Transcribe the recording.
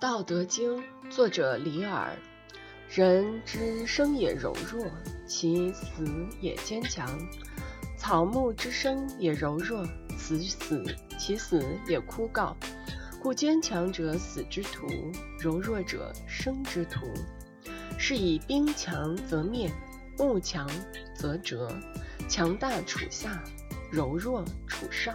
道德经，作者李耳。人之生也柔弱，其死也坚强。草木之生也柔弱，其死其死也枯槁。故坚强者死之徒，柔弱者生之徒。是以兵强则灭，木强则折。强大处下，柔弱处上。